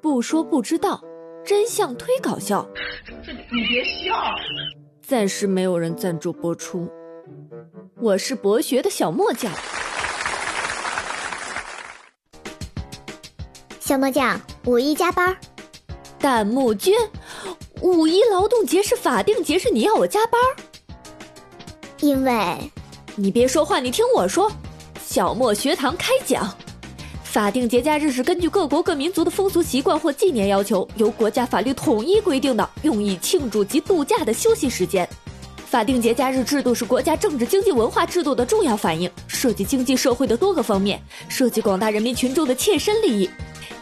不说不知道，真相忒搞笑。这你别笑。暂时没有人赞助播出。我是博学的小墨酱。小墨酱，五一加班。弹幕君，五一劳动节是法定节日，你要我加班？因为，你别说话，你听我说。小莫学堂开讲。法定节假日是根据各国各民族的风俗习惯或纪念要求，由国家法律统一规定的，用以庆祝及度假的休息时间。法定节假日制度是国家政治、经济、文化制度的重要反映，涉及经济社会的多个方面，涉及广大人民群众的切身利益。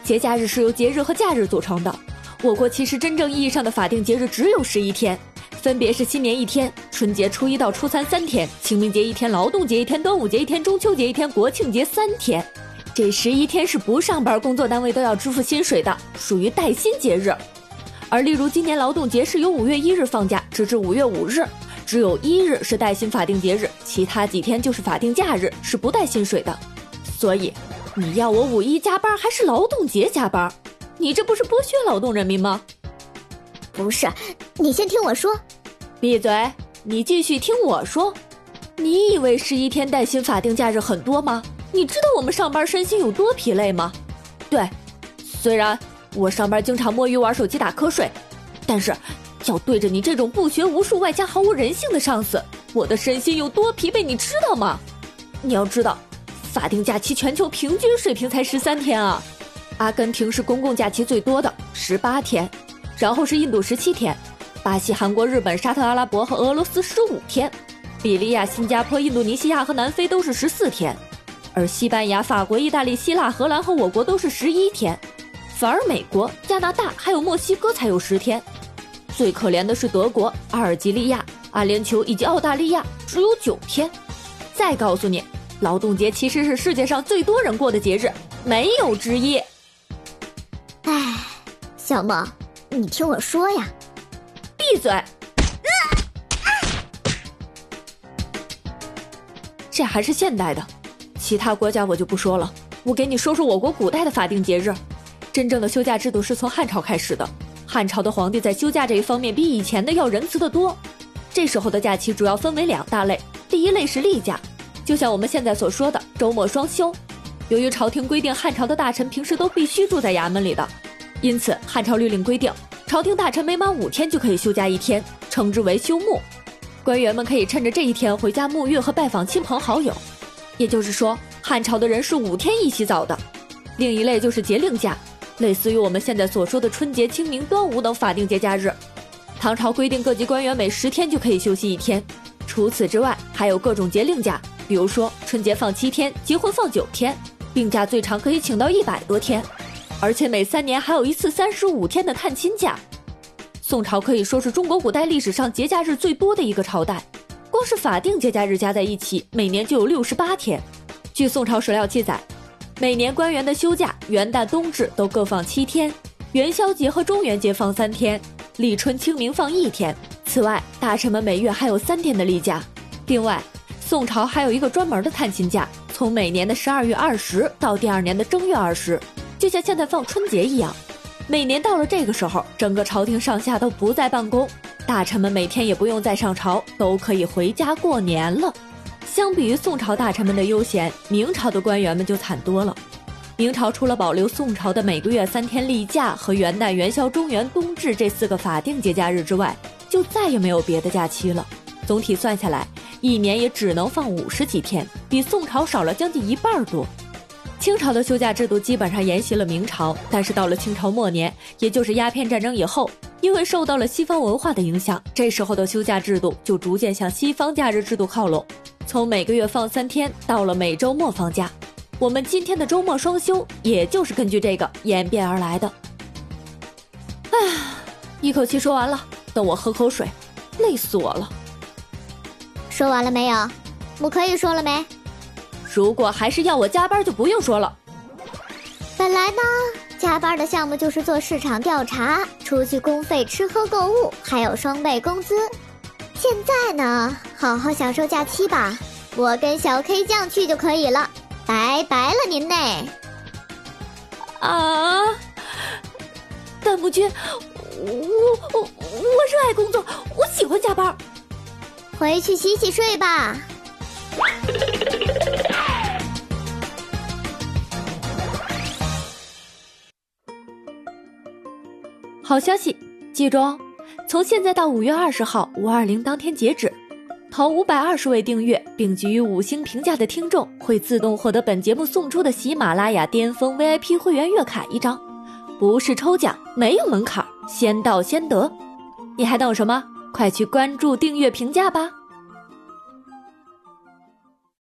节假日是由节日和假日组成的。我国其实真正意义上的法定节日只有十一天，分别是新年一天、春节初一到初三三天、清明节一天、劳动节一天、端午节一天、中秋节一天、国庆节三天。这十一天是不上班，工作单位都要支付薪水的，属于带薪节日。而例如今年劳动节是由五月一日放假，直至五月五日，只有一日是带薪法定节日，其他几天就是法定假日，是不带薪水的。所以，你要我五一加班还是劳动节加班？你这不是剥削劳动人民吗？不是，你先听我说。闭嘴！你继续听我说。你以为十一天带薪法定假日很多吗？你知道我们上班身心有多疲累吗？对，虽然我上班经常摸鱼、玩手机、打瞌睡，但是要对着你这种不学无术、外加毫无人性的上司，我的身心有多疲惫，你知道吗？你要知道，法定假期全球平均水平才十三天啊！阿根廷是公共假期最多的，十八天，然后是印度十七天，巴西、韩国、日本、沙特阿拉伯和俄罗斯十五天，比利亚、新加坡、印度尼西亚和南非都是十四天。而西班牙、法国、意大利、希腊、荷兰和我国都是十一天，反而美国、加拿大还有墨西哥才有十天。最可怜的是德国、阿尔及利亚、阿联酋以及澳大利亚只有九天。再告诉你，劳动节其实是世界上最多人过的节日，没有之一。哎，小梦，你听我说呀，闭嘴！这还是现代的。其他国家我就不说了，我给你说说我国古代的法定节日。真正的休假制度是从汉朝开始的，汉朝的皇帝在休假这一方面比以前的要仁慈得多。这时候的假期主要分为两大类，第一类是例假，就像我们现在所说的周末双休。由于朝廷规定汉朝的大臣平时都必须住在衙门里的，因此汉朝律令规定，朝廷大臣每满五天就可以休假一天，称之为休沐。官员们可以趁着这一天回家沐浴和拜访亲朋好友。也就是说，汉朝的人是五天一洗澡的。另一类就是节令假，类似于我们现在所说的春节、清明、端午等法定节假日。唐朝规定各级官员每十天就可以休息一天。除此之外，还有各种节令假，比如说春节放七天，结婚放九天，病假最长可以请到一百多天，而且每三年还有一次三十五天的探亲假。宋朝可以说是中国古代历史上节假日最多的一个朝代。光是法定节假日加在一起，每年就有六十八天。据宋朝史料记载，每年官员的休假，元旦、冬至都各放七天，元宵节和中元节放三天，立春、清明放一天。此外，大臣们每月还有三天的例假。另外，宋朝还有一个专门的探亲假，从每年的十二月二十到第二年的正月二十，就像现在放春节一样。每年到了这个时候，整个朝廷上下都不在办公。大臣们每天也不用再上朝，都可以回家过年了。相比于宋朝大臣们的悠闲，明朝的官员们就惨多了。明朝除了保留宋朝的每个月三天例假和元旦、元宵、中元、冬至这四个法定节假日之外，就再也没有别的假期了。总体算下来，一年也只能放五十几天，比宋朝少了将近一半多。清朝的休假制度基本上沿袭了明朝，但是到了清朝末年，也就是鸦片战争以后，因为受到了西方文化的影响，这时候的休假制度就逐渐向西方假日制度靠拢，从每个月放三天，到了每周末放假。我们今天的周末双休，也就是根据这个演变而来的。唉，一口气说完了，等我喝口水，累死我了。说完了没有？我可以说了没？如果还是要我加班，就不用说了。本来呢，加班的项目就是做市场调查、除去公费吃喝购物，还有双倍工资。现在呢，好好享受假期吧，我跟小 K 酱去就可以了。拜拜了您嘞。啊，弹幕君，我我我热爱工作，我喜欢加班。回去洗洗睡吧。好消息，记住哦，从现在到五月二十号五二零当天截止，投五百二十位订阅并给予五星评价的听众会自动获得本节目送出的喜马拉雅巅峰 VIP 会员月卡一张，不是抽奖，没有门槛，先到先得。你还等什么？快去关注、订阅、评价吧！